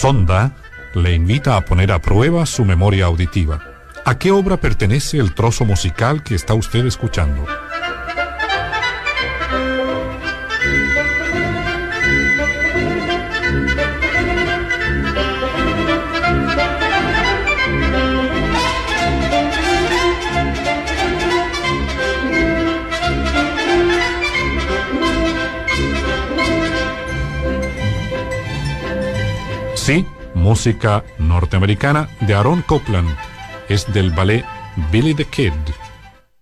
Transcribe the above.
Sonda le invita a poner a prueba su memoria auditiva. ¿A qué obra pertenece el trozo musical que está usted escuchando? Sí, música norteamericana de Aaron Copland. Es del ballet Billy the Kid.